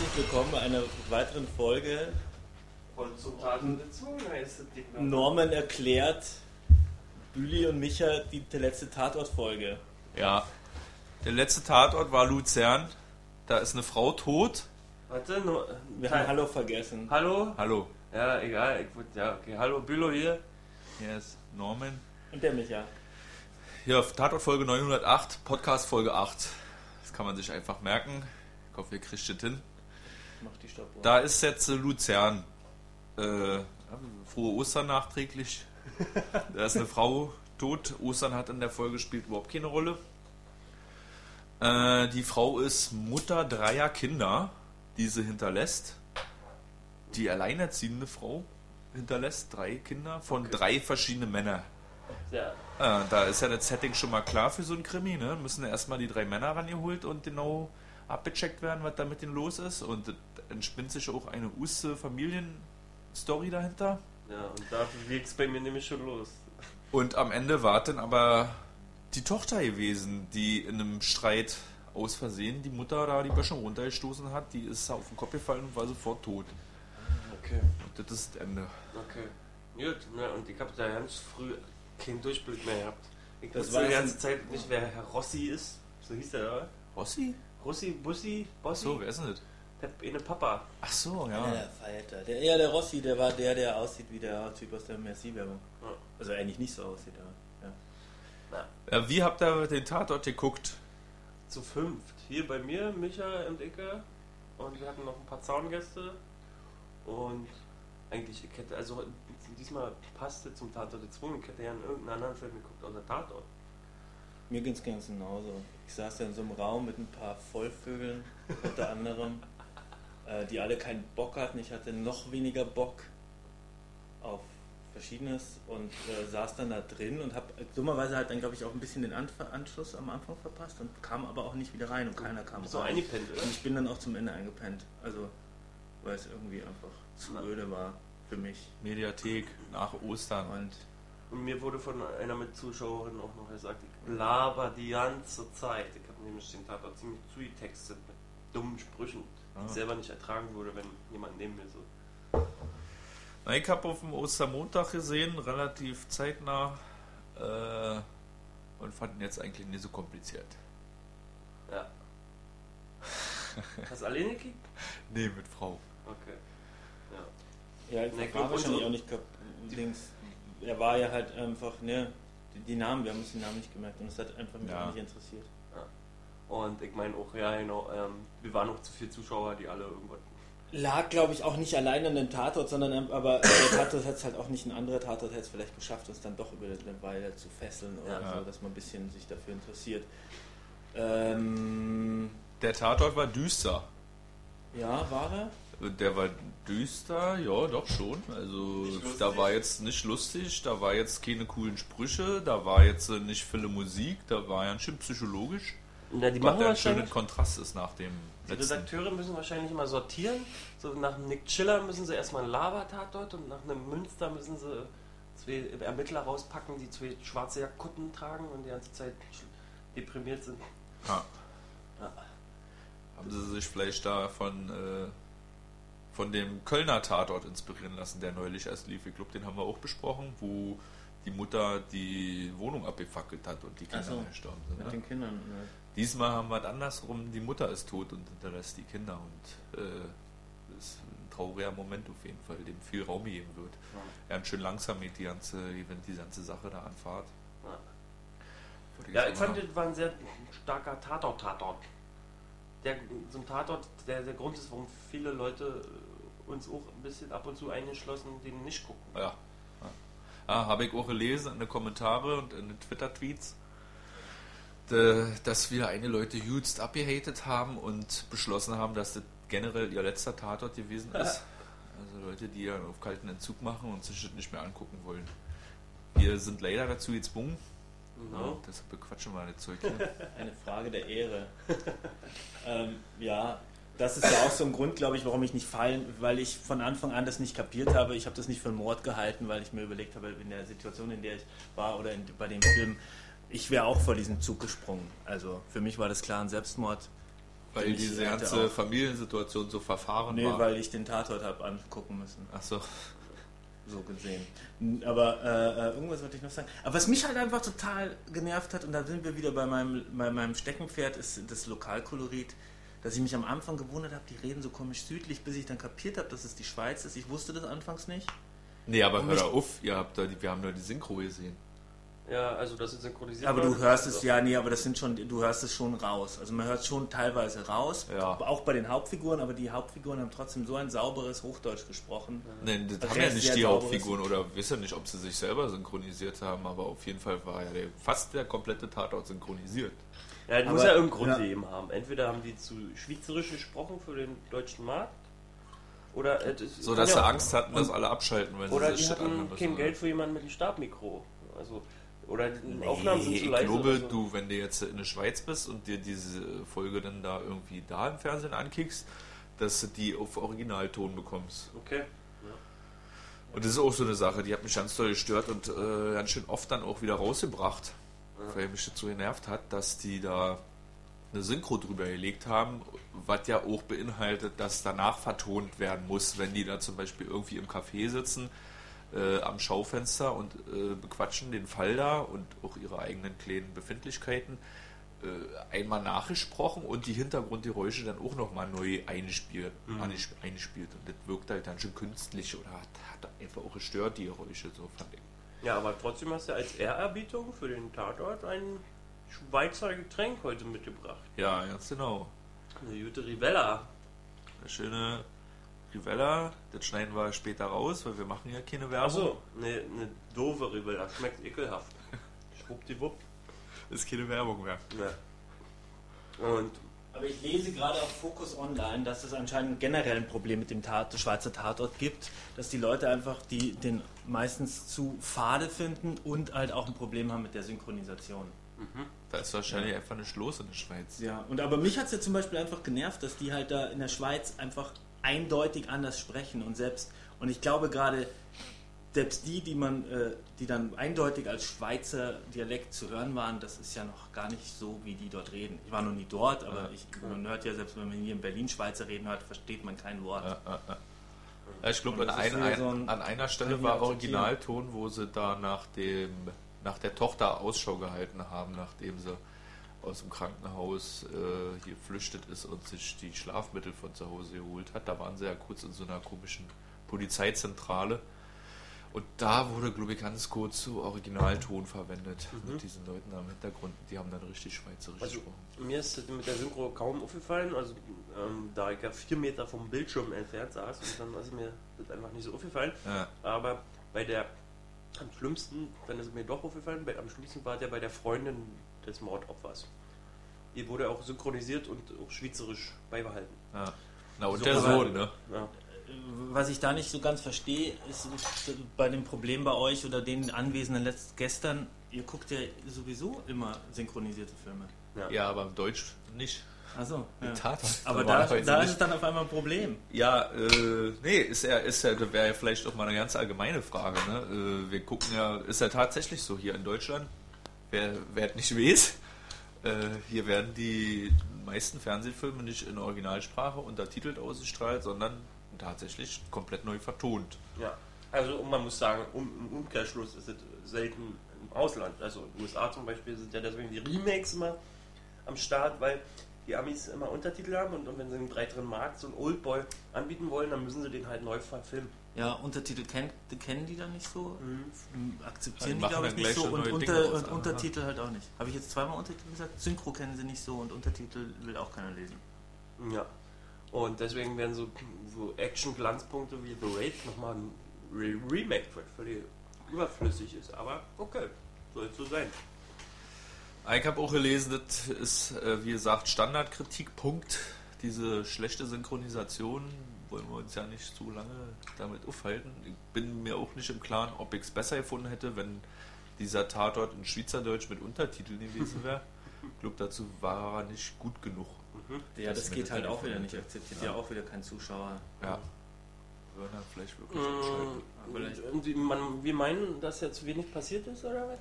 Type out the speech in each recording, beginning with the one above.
herzlich willkommen bei einer weiteren Folge. Von Zutaten gezwungen heißt Ding. dann. Norman erklärt Büli und Micha die letzte Tatort-Folge. Ja. Der letzte Tatort war Luzern. Da ist eine Frau tot. Warte, nur. Wir haben Hallo vergessen. Hallo? Hallo. Ja, egal. Ich, würd- ja, okay. Hallo, Bülow hier. Hier ist Norman. Und der Micha. Hier auf Tatort Folge 908, Podcast Folge 8. Das kann man sich einfach merken. Ich hoffe, ihr kriegt das hin. Macht die Stoppuhr. Da ist jetzt äh, Luzern. Äh, frohe Ostern nachträglich. Da ist eine Frau tot. Ostern hat in der Folge spielt überhaupt keine Rolle. Äh, die Frau ist Mutter dreier Kinder, die sie hinterlässt. Die alleinerziehende Frau hinterlässt drei Kinder von Okay. drei verschiedenen Männern. Ja. Äh, da ist ja das Setting schon mal klar für so ein Krimi, ne? Müssen erstmal die drei Männer rangeholt und genau abgecheckt werden, was da mit denen los ist. Und es entspinnt sich auch eine Uste Familienstory dahinter. Ja, und da liegt's bei mir nämlich schon los. Und am Ende war dann aber die Tochter gewesen, die in einem Streit aus Versehen die Mutter da die Böschung runtergestoßen hat. Die ist auf den Kopf gefallen und war sofort tot. Okay. Und das ist das Ende. Okay. Gut, na, und ich habe da ganz früh keinen Durchblick mehr gehabt. Ich Das wusste war die ganze Zeit nicht, wer Herr Rossi ist. So hieß der da. Rossi? Rossi, Bussi, Bossi? So, wer ist denn das? Der eine Papa. Ach so, Ja, ja. der Feierter. Der, ja, der Rossi, der war der, der aussieht wie der Typ aus der Merci-Werbung. Ja. Also eigentlich nicht so aussieht, aber ja. ja. Wie habt ihr den Tatort geguckt? Zu fünft. Hier bei mir, Micha und Icke. Und wir hatten noch ein paar Zaungäste. Und eigentlich, ich hätte, also diesmal passte zum Tatort gezwungen. Ich hätte ja in irgendeinen anderen Film geguckt, außer Tatort. Mir ging es ganz genauso. Ich saß da in so einem Raum mit ein paar Vollvögeln, unter anderem, äh, die alle keinen Bock hatten. Ich hatte noch weniger Bock auf Verschiedenes und äh, saß dann da drin und habe dummerweise halt dann, glaube ich, auch ein bisschen den Anf Anschluss am Anfang verpasst und kam aber auch nicht wieder rein und keiner kam Bist rein. eingepennt, oder? Und ich bin dann auch zum Ende eingepennt. Also, weil es irgendwie einfach zu öde war für mich. Mediathek nach Ostern. Und Und mir wurde von einer Mitzuschauerin auch noch gesagt, ich laber die ganze Zeit. Ich habe nämlich den Tatort ziemlich zugetextet mit dummen Sprüchen, die ich Ah. selber nicht ertragen würde, wenn jemand neben mir so. Na, ich habe auf dem Ostermontag gesehen, relativ zeitnah. Äh, und fand ihn jetzt eigentlich nicht so kompliziert. Ja. Hast du alleine gekickt? Nee, mit Frau. Okay. Ja. Ja, ich Glückwunsch. wahrscheinlich auch nicht Dings. Er war ja halt einfach, ne, die, die Namen, wir haben uns die Namen nicht gemerkt und es hat einfach mich Ja. auch nicht interessiert. Und ich meine auch, ja genau, ähm, wir waren noch zu viele Zuschauer, die alle irgendwas. Lag, glaube ich, auch nicht allein an dem Tatort, sondern ähm, aber der Tatort hat es halt auch nicht, ein anderer Tatort hätte es vielleicht geschafft, uns dann doch über eine Weile zu fesseln oder Ja. so, dass man ein bisschen sich dafür interessiert. Ähm, Der Tatort war düster. ja, war er? Der war düster, ja, doch schon. Also da war jetzt nicht lustig, da war jetzt keine coolen Sprüche, da war jetzt äh, nicht viele Musik, da war ja schön psychologisch. Na, die machen der ein schöner. Kontrast ist nach dem Die letzten. Redakteure müssen wahrscheinlich mal sortieren. So nach einem Nick Chiller müssen sie erstmal einen Lava-Tatort und nach einem Münster müssen sie zwei Ermittler rauspacken, die zwei schwarze Jakutten tragen und die ganze Zeit deprimiert sind. Ja. Ja. Haben sie sich vielleicht da von, äh, von dem Kölner Tatort inspirieren lassen, der neulich erst lief. Ich glaube, den haben wir auch besprochen, wo die Mutter die Wohnung abgefackelt hat und die Kinder so, gestorben sind. Mit Ne? den Kindern. Ne? Diesmal haben wir es andersrum, die Mutter ist tot und hinterlässt die Kinder und äh, das ist ein trauriger Moment auf jeden Fall, dem viel Raum gegeben wird. Ja. Ja, und schön langsam geht die ganze, gewinnt die ganze Sache da an Fahrt. Ja. Ja, jetzt ich fand, das war ein sehr starker Tatort-Tatort. Der, so ein Tatort, der der Grund ist, warum viele Leute uns auch ein bisschen ab und zu eingeschlossen, den nicht gucken. Ja. ja. Ah, habe ich auch gelesen in den Kommentare und in den Twitter-Tweets, dass wir einige Leute hütst abgehatet haben und beschlossen haben, dass das generell ihr letzter Tatort gewesen ist. Also Leute, die ja auf kalten Entzug machen und sich das nicht mehr angucken wollen. Wir sind leider dazu gezwungen. Ja. Deshalb bequatschen wir das Zeug hier. Eine Frage der Ehre. ähm, ja, das ist ja auch so ein Grund, glaube ich, warum ich nicht fallen, weil ich von Anfang an das nicht kapiert habe. Ich habe das nicht für einen Mord gehalten, weil ich mir überlegt habe, in der Situation, in der ich war oder in, bei dem Film, ich wäre auch vor diesen Zug gesprungen. Also für mich war das klar ein Selbstmord. Weil diese ganze Familiensituation so verfahren Nee, war. weil ich den Tatort habe angucken müssen. Achso. so gesehen. N- Aber äh, äh, irgendwas wollte ich noch sagen. Aber was mich halt einfach total genervt hat, und da sind wir wieder bei meinem, bei meinem Steckenpferd, ist das Lokalkolorit, dass ich mich am Anfang gewundert habe, die reden so komisch südlich, bis ich dann kapiert habe, dass es die Schweiz ist. Ich wusste das anfangs nicht. Nee, aber Und hör mich- da auf, ihr habt da die, wir haben da die Synchro gesehen. Ja, also das ist synchronisiert. Aber du worden. hörst es Also, ja, nee, aber das sind schon, du hörst es schon raus. Also man hört schon teilweise raus, Ja. auch bei den Hauptfiguren, aber die Hauptfiguren haben trotzdem so ein sauberes Hochdeutsch gesprochen. Nein, das Das haben ja nicht die Hauptfiguren oder weiß ja nicht, ob sie sich selber synchronisiert haben, aber auf jeden Fall war ja fast der komplette Tatort synchronisiert. Ja, das muss ja irgendeinen Grund ja. gegeben haben. Entweder haben die zu schweizerisch gesprochen für den deutschen Markt, oder äh, das So dass sie auch- Angst hatten, dass alle abschalten, wenn Oder sie die sich das anhören hatten müssen. kein Geld für jemanden mit einem Stabmikro. Also, oder die Nee, Aufnahmen sind zu ich leise. glaube, oder so. du, wenn du jetzt in der Schweiz bist und dir diese Folge dann da irgendwie da im Fernsehen ankickst, dass du die auf Originalton bekommst. Okay. Und das ist auch so eine Sache, die hat mich ganz doll gestört und äh, ganz schön oft dann auch wieder rausgebracht, weil mich das so genervt hat, dass die da eine Synchro drüber gelegt haben, was ja auch beinhaltet, dass danach vertont werden muss, wenn die da zum Beispiel irgendwie im Café sitzen, äh, am Schaufenster und äh, bequatschen den Fall da und auch ihre eigenen kleinen Befindlichkeiten äh, einmal nachgesprochen und die Hintergrundgeräusche dann auch nochmal neu eingespielt, eingesp- eingespielt. Und das wirkt halt dann schon künstlich oder hat, hat einfach auch gestört, die Geräusche, so fand ich. Ja, aber trotzdem hast du als Ehrerbietung für den Tatort ein Schweizer Getränk heute mitgebracht. Ja, ganz genau. Eine gute Rivella. Eine schöne Rivella, das schneiden wir später raus, weil wir machen ja keine Werbung. Achso, eine, eine doofe Rivella. Schmeckt ekelhaft. Schwuppdiwupp. Ist keine Werbung mehr. Ja. Und Aber ich lese gerade auf Focus Online, dass es anscheinend generell ein Problem mit dem Tat, Schweizer Tatort gibt, dass die Leute einfach die, den meistens zu fade finden und halt auch ein Problem haben mit der Synchronisation. Da ist wahrscheinlich einfach eine Schloss in der Schweiz. Ja, und aber mich hat es ja zum Beispiel einfach genervt, dass die halt da in der Schweiz einfach eindeutig anders sprechen und selbst, und ich glaube gerade, selbst die, die man, äh, die dann eindeutig als Schweizer Dialekt zu hören waren, das ist ja noch gar nicht so, wie die dort reden. Ich war noch nie dort, aber ich, man hört ja, selbst wenn man hier in Berlin Schweizer reden hört, versteht man kein Wort. Ja, ja, ja. Ja, ich glaube, an, ein, ein, so ein- an einer Stelle war. Originalton, wo sie da nach dem nach der Tochter Ausschau gehalten haben, nachdem sie aus dem Krankenhaus äh, hier flüchtet ist und sich die Schlafmittel von zu Hause geholt hat. Da waren sie ja kurz in so einer komischen Polizeizentrale. Und da wurde, glaube ich, ganz kurz so Originalton verwendet mit diesen Leuten da im Hintergrund. Die haben dann richtig schweizerisch Also, gesprochen. mir ist das mit der Synchro kaum aufgefallen, also ähm, da ich ja vier Meter vom Bildschirm entfernt saß und dann ist mir das einfach nicht so aufgefallen. Ja. Aber bei der, am schlimmsten, dann ist es mir doch aufgefallen, bei, am schlimmsten war der bei der Freundin des Mordopfers. Die wurde auch synchronisiert und auch schweizerisch beibehalten. Ja. Na, und So der Sohn, ne? Ja. Was ich da nicht so ganz verstehe, ist bei dem Problem bei euch oder den Anwesenden letzt gestern, ihr guckt ja sowieso immer synchronisierte Filme. Ja. Ja, aber im Deutsch nicht. Achso. Ja. Tatort. Aber da, da ist es dann auf einmal ein Problem. Ja, äh, nee, ist ja, ist ja, das wäre ja vielleicht auch mal eine ganz allgemeine Frage, ne? Äh, wir gucken ja, ist ja tatsächlich so hier in Deutschland, wer, wer nicht weiß, äh, hier werden die meisten Fernsehfilme nicht in Originalsprache untertitelt ausgestrahlt, sondern tatsächlich komplett neu vertont. Ja, also man muss sagen, um, im Umkehrschluss ist es selten im Ausland. Also in den USA zum Beispiel sind ja deswegen die Remakes immer am Start, weil die Amis immer Untertitel haben und, und wenn sie einen breiteren Markt, so einen Oldboy anbieten wollen, dann müssen sie den halt neu verfilmen. Ja, Untertitel kennt, kennen die dann nicht so, Ja, akzeptieren die die, glaube ich, dann nicht so und, unter, und. Untertitel halt auch nicht. Habe ich jetzt zweimal Untertitel gesagt? Synchro kennen sie nicht so und Untertitel will auch keiner lesen. Ja. Und deswegen werden so, so Action-Glanzpunkte wie The Raid nochmal ein Re Remake wird, völlig überflüssig ist. Aber okay, soll so sein. Ich habe auch gelesen, das ist, äh, wie gesagt, Standardkritikpunkt. Diese schlechte Synchronisation wollen wir uns ja nicht so lange damit aufhalten. Ich bin mir auch nicht im Klaren, ob ich es besser gefunden hätte, wenn dieser Tatort in Schweizerdeutsch mit Untertiteln gewesen wäre. Ich glaube, dazu war er nicht gut genug. Ja, Das das, geht halt auch wieder nicht. Akzeptiert Ja. ja auch wieder kein Zuschauer. Ja. Würden dann vielleicht wirklich vielleicht. Und, und man, wir meinen, dass jetzt wenig passiert ist, oder was?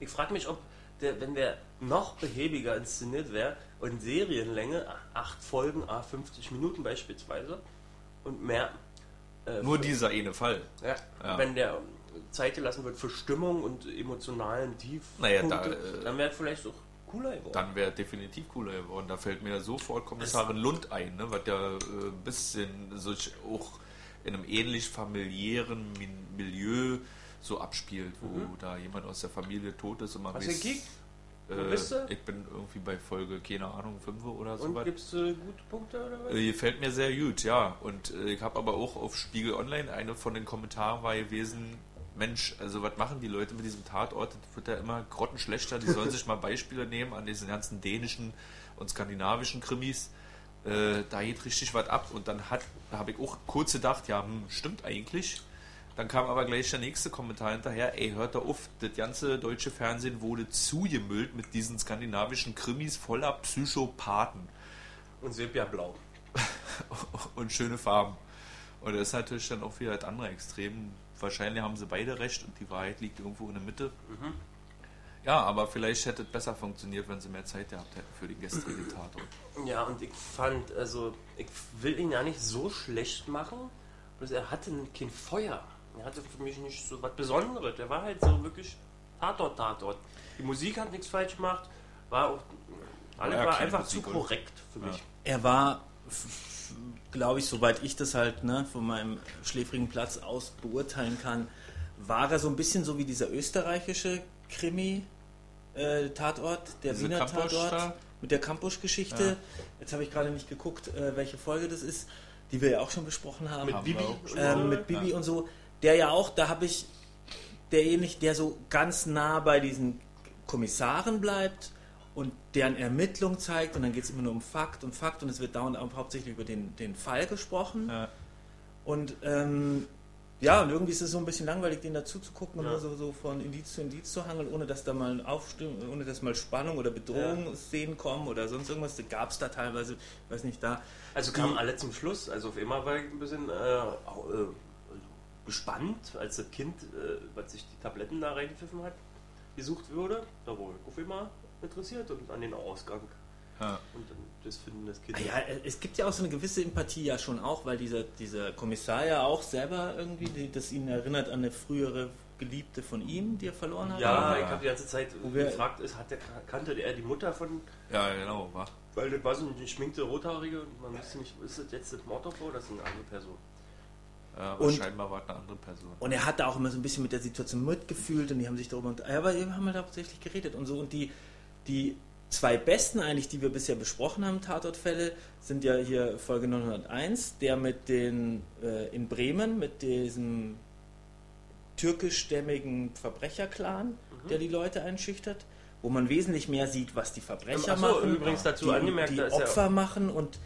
Ich frage mich, ob der, wenn der noch behäbiger inszeniert wäre und Serienlänge, acht Folgen, a 50 Minuten beispielsweise und mehr. äh, Nur für- dieser eine Fall. Ja, Ja. wenn der Zeit gelassen wird für Stimmung und emotionalen Naja, da, äh, dann wäre vielleicht auch cooler geworden. Dann wäre definitiv cooler geworden. Da fällt mir sofort Kommissarin Lund ein, ne, was ja äh, ein bisschen so auch in einem ähnlich familiären Milieu so abspielt, wo da jemand aus der Familie tot ist und man Mhm. Hast weiß, äh, ich bin irgendwie bei Folge, keine Ahnung, 5 oder so Und gibst du gute Punkte oder was? Äh, Gefällt mir sehr gut, ja. Und äh, ich habe aber auch auf Spiegel Online, eine von den Kommentaren war gewesen, Mensch, also was machen die Leute mit diesem Tatort? Das wird ja immer grottenschlechter. Die sollen sich mal Beispiele nehmen an diesen ganzen dänischen und skandinavischen Krimis. Äh, da geht richtig was ab. Und dann hat, da habe ich auch kurz gedacht, ja, hm, stimmt eigentlich. Dann kam aber gleich der nächste Kommentar hinterher, ey, hört da auf, das ganze deutsche Fernsehen wurde zugemüllt mit diesen skandinavischen Krimis voller Psychopathen Und Sepia Blau. und schöne Farben. Und das ist natürlich dann auch wieder das andere Extrem. Wahrscheinlich haben sie beide recht und die Wahrheit liegt irgendwo in der Mitte. Ja, aber vielleicht hätte es besser funktioniert, wenn sie mehr Zeit gehabt hätten für den gestrigen Tatort. Ja, und ich fand, also, ich will ihn ja nicht so schlecht machen, bloß er hatte kein Feuer. Er hatte für mich nicht so was Besonderes. Der war halt so wirklich Tatort, Tatort. Die Musik hat nichts falsch gemacht, war auch, alle ja war keine einfach Musik, zu korrekt für mich. Er war, glaube ich, soweit ich das halt ne, von meinem schläfrigen Platz aus beurteilen kann, war er so ein bisschen so wie dieser österreichische Krimi-Tatort, der Diese Wiener Kampusch Tatort da? mit der Campus-Geschichte. Ja. Jetzt habe ich gerade nicht geguckt, äh, welche Folge das ist, die wir ja auch schon besprochen haben. Mit Haben Bibi ähm, so. mit Bibi Ja. und so, der ja auch, da habe ich derjenige, der so ganz nah bei diesen Kommissaren bleibt und deren Ermittlung zeigt und dann geht es immer nur um Fakt und Fakt und es wird dauernd auch hauptsächlich über den, den Fall gesprochen Ja. und ähm, ja, und irgendwie ist es so ein bisschen langweilig, den dazu zu gucken und Ja. nur so, so von Indiz zu Indiz zu hangeln, ohne dass da mal Aufstimmung, ohne dass mal Spannung oder Bedrohungsszenen kommen oder sonst irgendwas. Gab es da teilweise, ich weiß nicht, da. Also kamen alle zum Schluss. Also auf einmal war ich ein bisschen äh, äh, gespannt, als das Kind, äh, was sich die Tabletten da reingepfiffen hat, gesucht wurde. Da wurde ich auf einmal interessiert und an den Ausgang. Ja. Und dann das Finden des Kindes. Ah Ja, es gibt ja auch so eine gewisse Empathie ja schon auch, weil dieser, dieser Kommissar ja auch selber irgendwie, die, das ihn erinnert an eine frühere Geliebte von ihm, die er verloren hat. Ja, Ja. ich habe die ganze Zeit Wo wir- gefragt, ist, hat der, kannte er die Mutter von, ja, genau. War. weil das war so eine geschminkte Rothaarige und man wusste nicht, ist das jetzt das Mordopfer oder ist das eine andere Person? Ja, Und- scheinbar war es eine andere Person. Und er hat da auch immer so ein bisschen mit der Situation mitgefühlt und die haben sich darüber. unter- Ja, aber wir haben halt hauptsächlich geredet und so. Und die, die zwei besten eigentlich, die wir bisher besprochen haben, Tatortfälle, sind ja hier Folge 901, der mit den äh, in Bremen, mit diesem türkischstämmigen Verbrecherclan, der die Leute einschüchtert, wo man wesentlich mehr sieht, was die Verbrecher so, machen, übrigens dazu die, angemerkt, die ist ja- Opfer machen und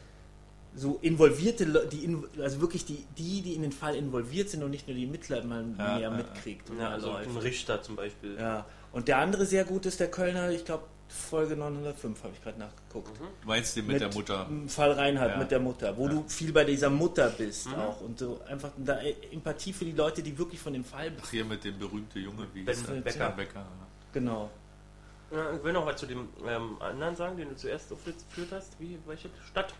so involvierte, Le- die also wirklich die, die, die in den Fall involviert sind und nicht nur die Mittler man Ja, mehr ja, mitkriegt. Ja, also ein Richter zum Beispiel. Ja, und der andere sehr gut ist der Kölner, ich glaube Folge 905 habe ich gerade nachgeguckt. Du meinst den mit, der Mutter? Fall Reinhardt Ja. mit der Mutter, wo du viel bei dieser Mutter bist auch und so einfach da äh, Empathie für die Leute, die wirklich von dem Fall Ach, hier mit dem berühmten Junge, wie Ben? Becker. Ben Becker. genau. Ja, ich will noch was zu dem ähm, anderen sagen, den du zuerst aufgeführt hast. Wie, welche Stadt?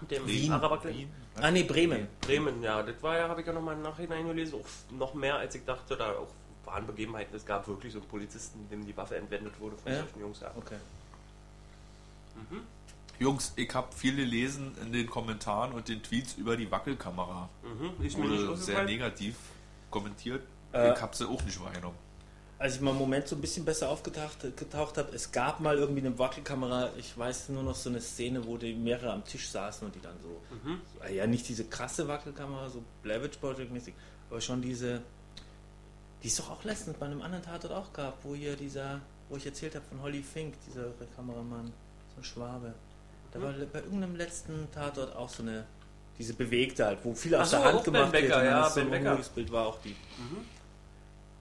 Mit dem Wien. Wien? Ah nee, Bremen. Bremen, ja. Das war ja, habe ich ja nochmal im Nachhinein gelesen, auch noch mehr als ich dachte, da auch waren Begebenheiten. Es gab wirklich so einen Polizisten, dem die Waffe entwendet wurde von Ja? solchen Jungs. Ja. Okay. Jungs, ich habe viel gelesen in den Kommentaren und den Tweets über die Wackelkamera. Mhm. Nicht Wurde sehr negativ kommentiert. Äh, ich habe sie auch nicht wahrgenommen. Als ich mal einen Moment so ein bisschen besser aufgetaucht getaucht habe, es gab mal irgendwie eine Wackelkamera, ich weiß nur noch so eine Szene, wo die mehrere am Tisch saßen und die dann so, Mhm. so ja nicht diese krasse Wackelkamera, so Blair Witch Project mäßig, aber schon diese, die es doch auch letztens bei einem anderen Tatort auch gab, wo hier dieser, wo ich erzählt habe von Holly Fink, dieser Kameramann, so ein Schwabe. Da Mhm. war bei irgendeinem letzten Tatort auch so eine, diese bewegte halt, wo viel aus so, der Hand Ben gemacht wird Becker, dann ja, ist so Ben Becker. Mhm. Bild war auch die.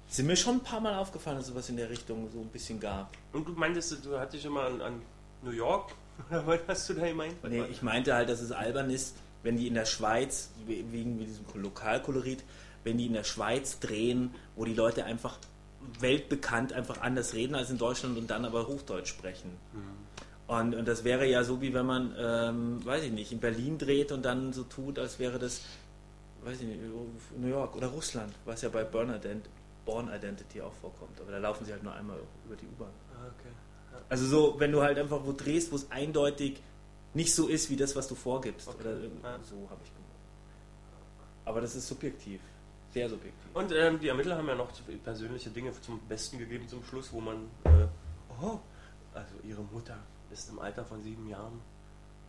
Sind mir schon ein paar Mal aufgefallen, dass sowas in der Richtung so ein bisschen gab. Und du meintest, du hattest schon mal an, an New York? Oder was hast du da gemeint? Nee, ich meinte halt, dass es albern ist, wenn die in der Schweiz, we- wegen diesem Lokalkolorit, wenn die in der Schweiz drehen, wo die Leute einfach weltbekannt einfach anders reden als in Deutschland und dann aber Hochdeutsch sprechen. Und, und das wäre ja so, wie wenn man, ähm, weiß ich nicht, in Berlin dreht und dann so tut, als wäre das, weiß ich nicht, New York oder Russland, was ja bei Born Identity, Born Identity auch vorkommt. Aber da laufen sie halt nur einmal über die U-Bahn. Ah, okay. Also so, wenn du halt einfach wo drehst, wo es eindeutig nicht so ist, wie das, was du vorgibst. Okay. Oder Ja. so habe ich gemacht. Aber das ist subjektiv. Sehr subjektiv. Und ähm, die Ermittler haben ja noch persönliche Dinge zum Besten gegeben zum Schluss, wo man, äh, oh, also ihre Mutter ist im Alter von sieben Jahren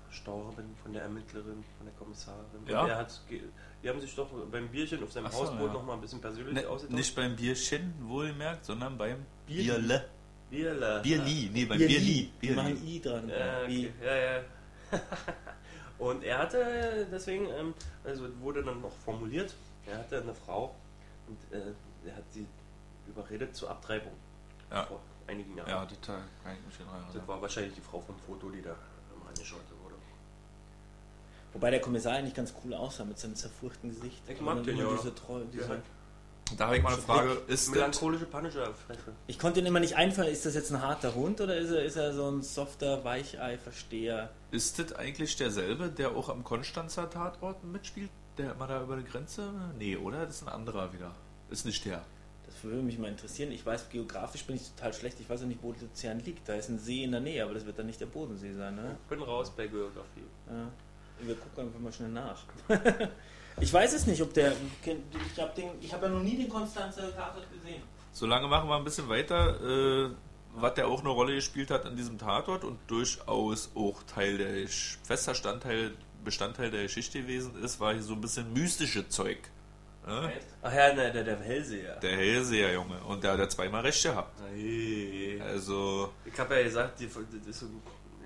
verstorben von der Ermittlerin, von der Kommissarin. Ja. Und er hat, die haben sich doch beim Bierchen auf seinem so, Hausboot ja. noch mal ein bisschen persönlich Ne, ausgetauscht. nicht beim Bierchen, wohlgemerkt, sondern beim Bierli. Bierle. Bierle. Bierli, nee, beim Bierli. Bierli. Die machen. I dran. Ja, okay. ja, ja. Und er hatte deswegen, ähm, also wurde dann noch formuliert, er hatte eine Frau und äh, er hat sie überredet zur Abtreibung Ja. vor einigen Jahren. Ja, die Teil kann ich mich erinnern. Das war wahrscheinlich die Frau vom Foto, die da angeschaut wurde. Wobei der Kommissar eigentlich ganz cool aussah mit seinem zerfurchten Gesicht. Ich mag den, ja. Diese, Treu, diese Ja. Da habe ich mal eine Frage, ist das, Melancholische Punisher-Fresse. Ich konnte ihn immer nicht einfallen, ist das jetzt ein harter Hund oder ist er, ist er so ein softer Weichei-Versteher? ist das eigentlich derselbe, der auch am Konstanzer Tatort mitspielt? Der immer da über die Grenze? Nee, oder? Das ist ein anderer wieder. Ist nicht der. Das würde mich mal interessieren. Ich weiß, geografisch bin ich total schlecht. Ich weiß auch nicht, wo Luzern liegt. Da ist ein See in der Nähe, aber das wird dann nicht der Bodensee sein, ne? Ich bin raus bei Geografie. Ja. Wir gucken einfach mal schnell nach. ich weiß es nicht, ob der. Ich habe hab ja noch nie den Konstanzer Tatort gesehen. Solange machen wir ein bisschen weiter, äh, was der auch eine Rolle gespielt hat in diesem Tatort und durchaus auch Teil der fester Standteil, Bestandteil der Geschichte gewesen ist, war hier so ein bisschen mystische Zeug. Ne? Ach ja, ne, der, der Hellseher. Der Hellseher, Junge. Und der hat ja zweimal recht gehabt. Hey. Also, Ich habe ja gesagt, die, so,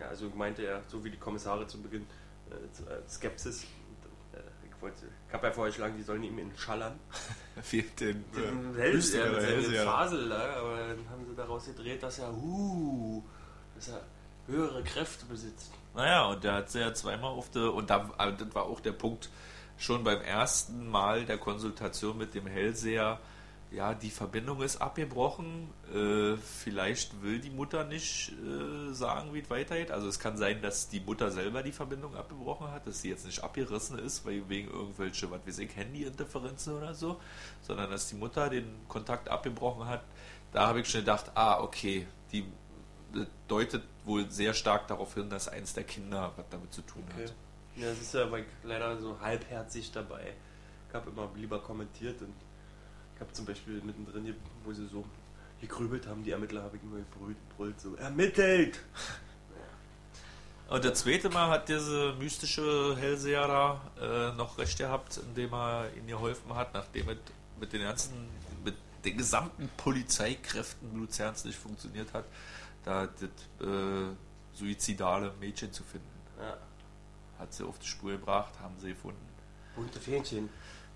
ja, also meinte er, so wie die Kommissare zu Beginn, äh, äh, Skepsis. Und, äh, ich wollte, ich habe ja vorgeschlagen, die sollen ihm in schallern. fehlt den Den äh, Hellseher mit Hellseher. Fasel da, aber dann haben sie daraus gedreht, dass er, uh, dass er höhere Kräfte besitzt. Naja, und der hat sie ja zweimal auf der, und da, das war auch der Punkt, schon beim ersten Mal der Konsultation mit dem Hellseher, ja, die Verbindung ist abgebrochen, äh, vielleicht will die Mutter nicht äh, sagen, wie es weitergeht. Also es kann sein, dass die Mutter selber die Verbindung abgebrochen hat, dass sie jetzt nicht abgerissen ist, weil wegen irgendwelche, was weiß ich, Handyinterferenzen oder so, sondern dass die Mutter den Kontakt abgebrochen hat. Da habe ich schon gedacht, ah, okay, die deutet wohl sehr stark darauf hin, dass eins der Kinder was damit zu tun Okay. hat. Ja, das ist ja aber leider so halbherzig dabei. Ich habe immer lieber kommentiert und ich habe zum Beispiel mittendrin, wo sie so gegrübelt haben, die Ermittler, habe ich immer gebrüllt, brüllt so, ermittelt! Und der zweite Mal hat diese mystische Hellseher da äh, noch recht gehabt, indem er ihnen geholfen hat, nachdem es mit den ganzen, mit den gesamten Polizeikräften Luzerns nicht funktioniert hat, da das äh, suizidale Mädchen zu finden. Ja, Hat sie auf die Spur gebracht, haben sie gefunden. bunte Fähnchen.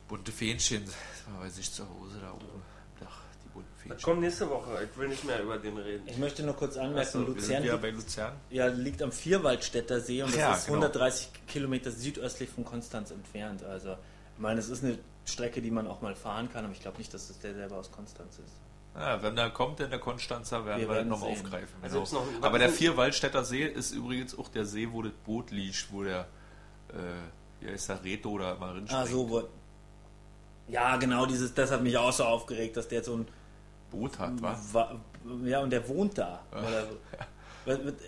Bunte Fähnchen, das war bei sich zu Hause da oben. Ach, die bunten Das Fähnchen. kommt nächste Woche, ich will nicht mehr über den reden. Ich möchte noch kurz anmerken, sind Luzern liegt, bei Luzern. ja, liegt am Vierwaldstätter See und das Ja, ist genau. 130 Kilometer südöstlich von Konstanz entfernt. Also, ich meine, es ist eine Strecke, die man auch mal fahren kann, aber ich glaube nicht, dass das der selber aus Konstanz ist. Ja, wenn der kommt, in der Konstanzer, werden Wir wir, werden noch sehen. aufgreifen. Also Genau. noch- Aber der Vierwaldstätter See ist übrigens auch der See, wo das Boot liegt, wo der, äh, wie heißt der, Reto da immer drin Ah, so, wo, ja, genau, dieses, das hat mich auch so aufgeregt, dass der so ein Boot hat, was? Wa- Ja, und der wohnt da. Oder so.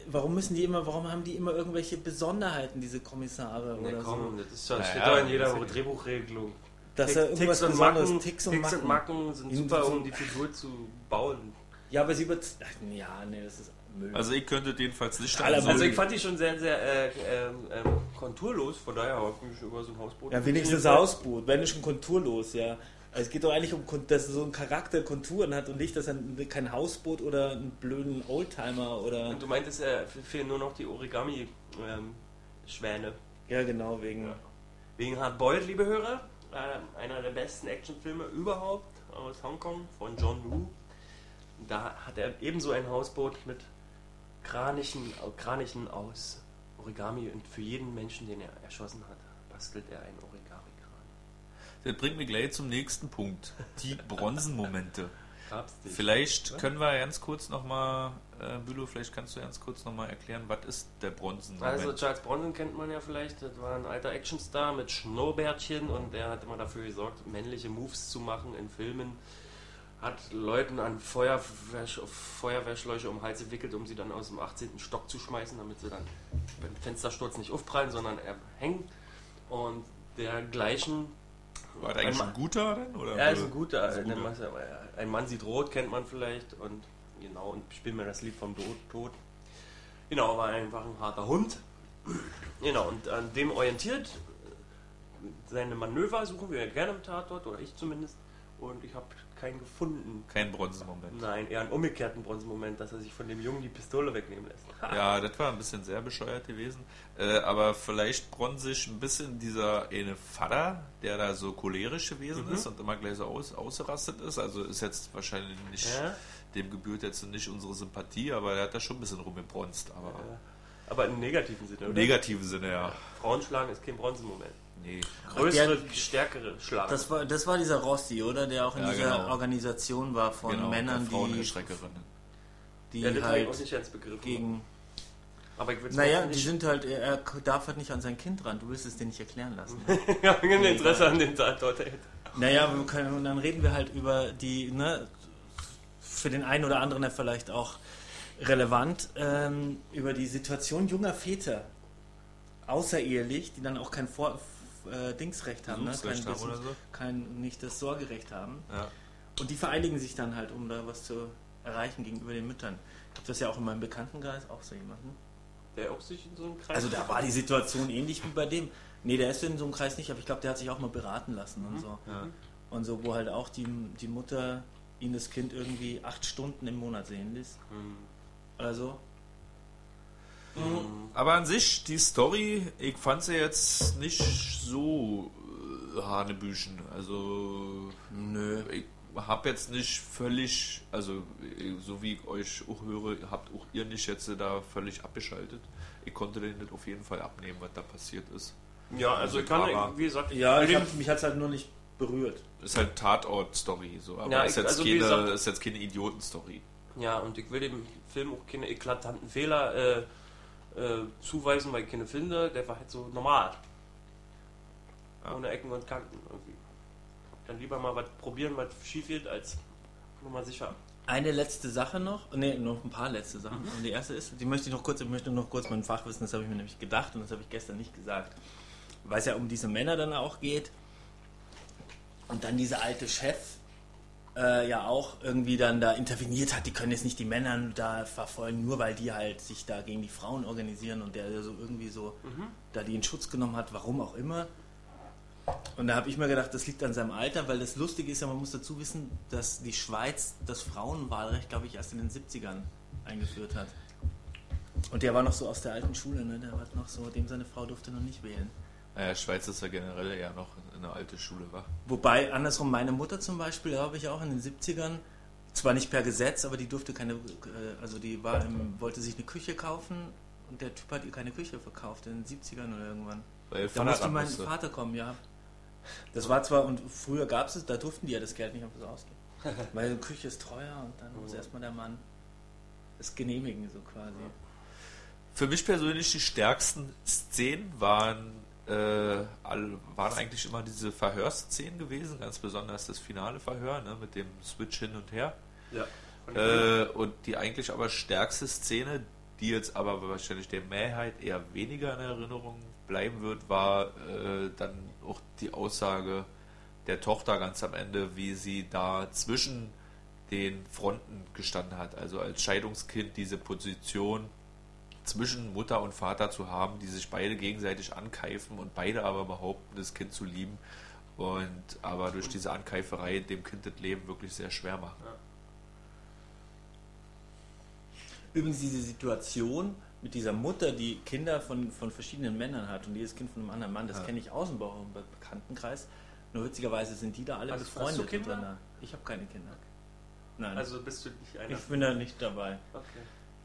Warum müssen die immer, warum haben die immer irgendwelche Besonderheiten, diese Kommissare Nee, oder komm, so? das ist ja, Naja, steht doch in jeder das ist ja- Drehbuchregelung. Dass er irgendwas Ticks und Besonderes, Macken, Ticks und Ticks und Macken. Macken sind In super, um die Figur zu bauen. Ja, aber sie über. Ach, ja, nee, das ist Müll. Also ich könnte jedenfalls nicht so Also ich fand die schon sehr, sehr äh, ähm, ähm, konturlos, von daher habe ich mich über so ein Hausboot... ja, wenigstens Hausboot, wenn nicht schon konturlos, ja. Also es geht doch eigentlich um, dass so ein Charakter Konturen hat und nicht, dass er ein- kein Hausboot oder einen blöden Oldtimer oder. Und du meintest, äh, fehlen nur noch die Origami-Schwäne. Ja, genau, wegen. Ja. Wegen Hard Boiled, liebe Hörer, äh, einer der besten Actionfilme überhaupt aus Hongkong von John Woo. Da hat er ebenso ein Hausboot mit Kranichen, Kranichen aus Origami und für jeden Menschen, den er erschossen hat, bastelt er einen Origami-Kran. Das bringt mich gleich zum nächsten Punkt. Die Bronzenmomente. Vielleicht Ja? können wir ganz kurz nochmal, äh, Bülow, vielleicht kannst du ganz kurz nochmal erklären, was ist der Bronzen? Also Charles Bronson kennt man ja vielleicht, das war ein alter Actionstar mit Schnurrbärtchen und der hat immer dafür gesorgt, männliche Moves zu machen in Filmen. Hat Leuten an Feuerwehr, Feuerwehrschläuche um den Hals gewickelt, um sie dann aus dem 18. Stock zu schmeißen, damit sie dann beim Fenstersturz nicht aufprallen, sondern er hängen. Und dergleichen. War der eigentlich Ein guter denn? Oder Er ist ein guter. Ist Ein, guter. Ein Mann sieht rot, kennt man vielleicht. Und genau, und spielt mir das Lied vom Tod. Tod. Genau, war einfach ein harter Hund. Genau, und an dem orientiert äh, seine Manöver suchen wir gerne im Tatort, oder ich zumindest. Und ich habe keinen gefunden. Kein Bronzenmoment. Nein, eher einen umgekehrten Bronzemoment, dass er sich von dem Jungen die Pistole wegnehmen lässt. Ja, das war ein bisschen sehr bescheuert gewesen. Äh, aber vielleicht bronzig ein bisschen dieser eine Vater, der da so cholerisch gewesen Mhm. ist und immer gleich so aus, ausgerastet ist. Also ist jetzt wahrscheinlich nicht, Ja. dem gebührt jetzt nicht unsere Sympathie, aber er hat da schon ein bisschen rumgebronzt. Aber Äh, Aber im negativen Sinne, im oder? negativen Sinne, ja. Frauen schlagen ist kein Bronzemoment. Nee. Größere, der- stärkere Schlagen. Das war, das war dieser Rossi, oder? Der auch in Ja, dieser genau. Organisation war von genau, Männern, der die, die ja, halt auch nicht als Begriff. gegen. Aber ich Naja, die sind halt, er, er darf halt nicht an sein Kind ran. Du willst es dir nicht erklären lassen. Ich habe kein Interesse an den Tatort. Naja, wir können, und dann reden wir halt über die, ne, für den einen oder anderen ja vielleicht auch relevant, ähm, über die Situation junger Väter, außerehelich, die dann auch kein Vor äh, Dingsrecht haben, ne? kein, haben oder so. kein nicht das Sorgerecht haben. Ja. Und die vereinigen sich dann halt, um da was zu erreichen gegenüber den Müttern. Ich habe das ja auch in meinem Bekanntenkreis auch so jemanden. Der auch sich in so einem Kreis. Also da war die Situation ähnlich wie bei dem. Nee, der ist in so einem Kreis nicht, aber ich glaube, der hat sich auch mal beraten lassen und so. Ja. Und so, wo halt auch die, die Mutter ihn das Kind irgendwie acht Stunden im Monat sehen ließ. Hm. Oder so. Aber an sich, die Story, ich fand sie jetzt nicht so äh, hanebüchen. Also, Nö. ich habe jetzt nicht völlig, also äh, so wie ich euch auch höre, habt auch ihr nicht jetzt da völlig abgeschaltet. Ich konnte denen das auf jeden Fall abnehmen, was da passiert ist. Ja, also ich kann, Aber- wie gesagt, Ja, ich hab, mich hat es halt nur nicht berührt. Ist halt Tatort-Story, so, aber Ja, ist, ich- jetzt also keine, gesagt- ist jetzt keine Idioten-Story. ja, und ich will dem Film auch keine eklatanten Fehler äh, äh, zuweisen, weil ich keine finde. Der war halt so normal. Ja. Ohne Ecken und Kanten irgendwie. Dann lieber mal was probieren, was schief geht, als nur mal sicher. Eine letzte Sache noch, ne, noch ein paar letzte Sachen. Und die erste ist, die möchte ich noch kurz, ich möchte noch kurz mein Fachwissen, das habe ich mir nämlich gedacht und das habe ich gestern nicht gesagt. Weil es ja um diese Männer dann auch geht. Und dann dieser alte Chef äh, ja auch irgendwie dann da interveniert hat, die können jetzt nicht die Männer da verfolgen, nur weil die halt sich da gegen die Frauen organisieren und der so irgendwie so da die in Schutz genommen hat, warum auch immer. Und da habe ich mir gedacht, das liegt an seinem Alter, weil das Lustige ist ja, man muss dazu wissen, dass die Schweiz das Frauenwahlrecht, glaube ich, erst in den 70ern eingeführt hat. Und der war noch so aus der alten Schule, ne? Der war noch so, dem seine Frau durfte noch nicht wählen. Naja, Schweiz ist ja generell eher noch eine alte Schule, war. Wobei, andersrum, meine Mutter zum Beispiel, glaube ich, auch in den 70ern, zwar nicht per Gesetz, aber die durfte keine, äh, also die war im, wollte sich eine Küche kaufen und der Typ hat ihr keine Küche verkauft in den 70ern oder irgendwann. Weil Da musste mein musste. Vater kommen, ja. Das war zwar, und früher gab es es, da durften die ja das Geld nicht einfach so ausgeben. Weil eine Küche ist teuer und dann muss erstmal der Mann es genehmigen, so quasi. Für mich persönlich die stärksten Szenen waren, äh, all, waren eigentlich immer diese Verhörszenen gewesen, ganz besonders das finale Verhör ne, mit dem Switch hin und her. Ja. Äh, und die eigentlich aber stärkste Szene, die jetzt aber wahrscheinlich der Mehrheit eher weniger in Erinnerung bleiben wird, war äh, dann auch die Aussage der Tochter ganz am Ende, wie sie da zwischen den Fronten gestanden hat. Also als Scheidungskind diese Position zwischen Mutter und Vater zu haben, die sich beide gegenseitig ankeifen und beide aber behaupten, das Kind zu lieben und aber durch diese Ankeiferei dem Kind das Leben wirklich sehr schwer machen. Übrigens diese Situation mit dieser Mutter, die Kinder von, von verschiedenen Männern hat und jedes Kind von einem anderen Mann, das Ja. kenne ich aus dem Bekanntenkreis. Nur witzigerweise sind die da alle Also, hast du befreundet Kinder? miteinander. Ich habe keine Kinder. Nein, Also bist du nicht einer. ich bin da nicht dabei. Okay.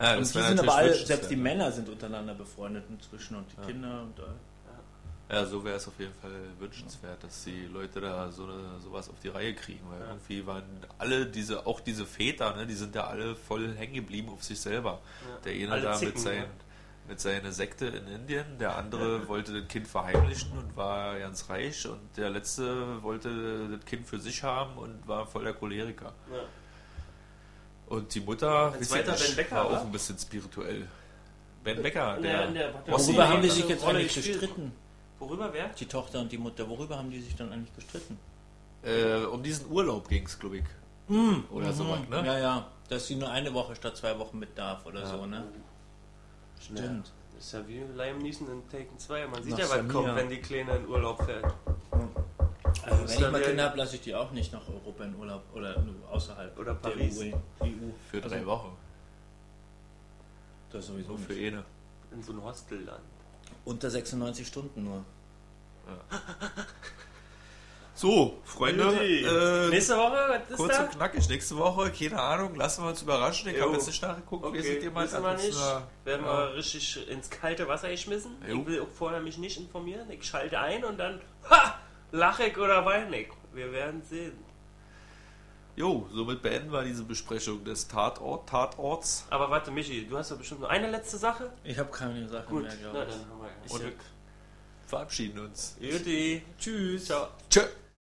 Ja, und die sind aber alle, selbst die Männer sind untereinander befreundet inzwischen und die Ja. Kinder und äh, Ja, so wäre es auf jeden Fall wünschenswert, dass die Leute da so eine, sowas auf die Reihe kriegen, weil irgendwie waren alle diese, auch diese Väter, ne, die sind ja alle voll hängen geblieben auf sich selber. Der eine Alle da mit, zicken, sein, ne? mit seiner Sekte in Indien, der andere wollte das Kind verheimlichen und war ganz reich und der letzte wollte das Kind für sich haben und war voll der Choleriker. Ja. Und die Mutter wa? auch ein bisschen spirituell. Ben Becker, der, der- Rossi- Worüber haben die was sich jetzt eigentlich gestritten? Worüber wer? Die Tochter und die Mutter, worüber haben die sich dann eigentlich gestritten? äh, um diesen Urlaub ging es, glaube ich. Oder sowas, ne? Ja, ja, dass sie nur eine Woche statt zwei Wochen mit darf oder Ja. so, ne? Stimmt. Ja. Das ist ja wie Liam Neeson in Taken 2. Man sieht Nach ja, was Samia. kommt, wenn die Kleine in Urlaub fährt. Also wenn ich mal der- Kinder habe, lasse ich die auch nicht nach Europa in Urlaub oder nur außerhalb Oder der Paris. EU. EU. Für drei Also, Wochen. Das sowieso So für nicht. eine. In so ein Hostel dann. Unter 96 Stunden nur. So, Freunde, äh, Nächste Woche, was ist kurz da? und knackig. Nächste Woche, keine Ahnung, lassen wir uns überraschen. Ich habe jetzt nicht nachgeguckt, wie Okay, sind jemand wissen wir nicht. da- Werden Ja. wir richtig ins kalte Wasser geschmissen. Jo. Ich will auch vorher mich nicht informieren. Ich schalte ein und dann, ha, lache ich oder weine ich. Wir werden sehen. Jo, somit beenden wir diese Besprechung des Tatort, Tatorts. Aber warte, Michi, du hast doch bestimmt noch eine letzte Sache? Ich habe keine Sache Gut, mehr, na glaube dann ich. haben wir ja Und Glück. verabschieden uns. Juti. Tschüss. Ciao. Tschö.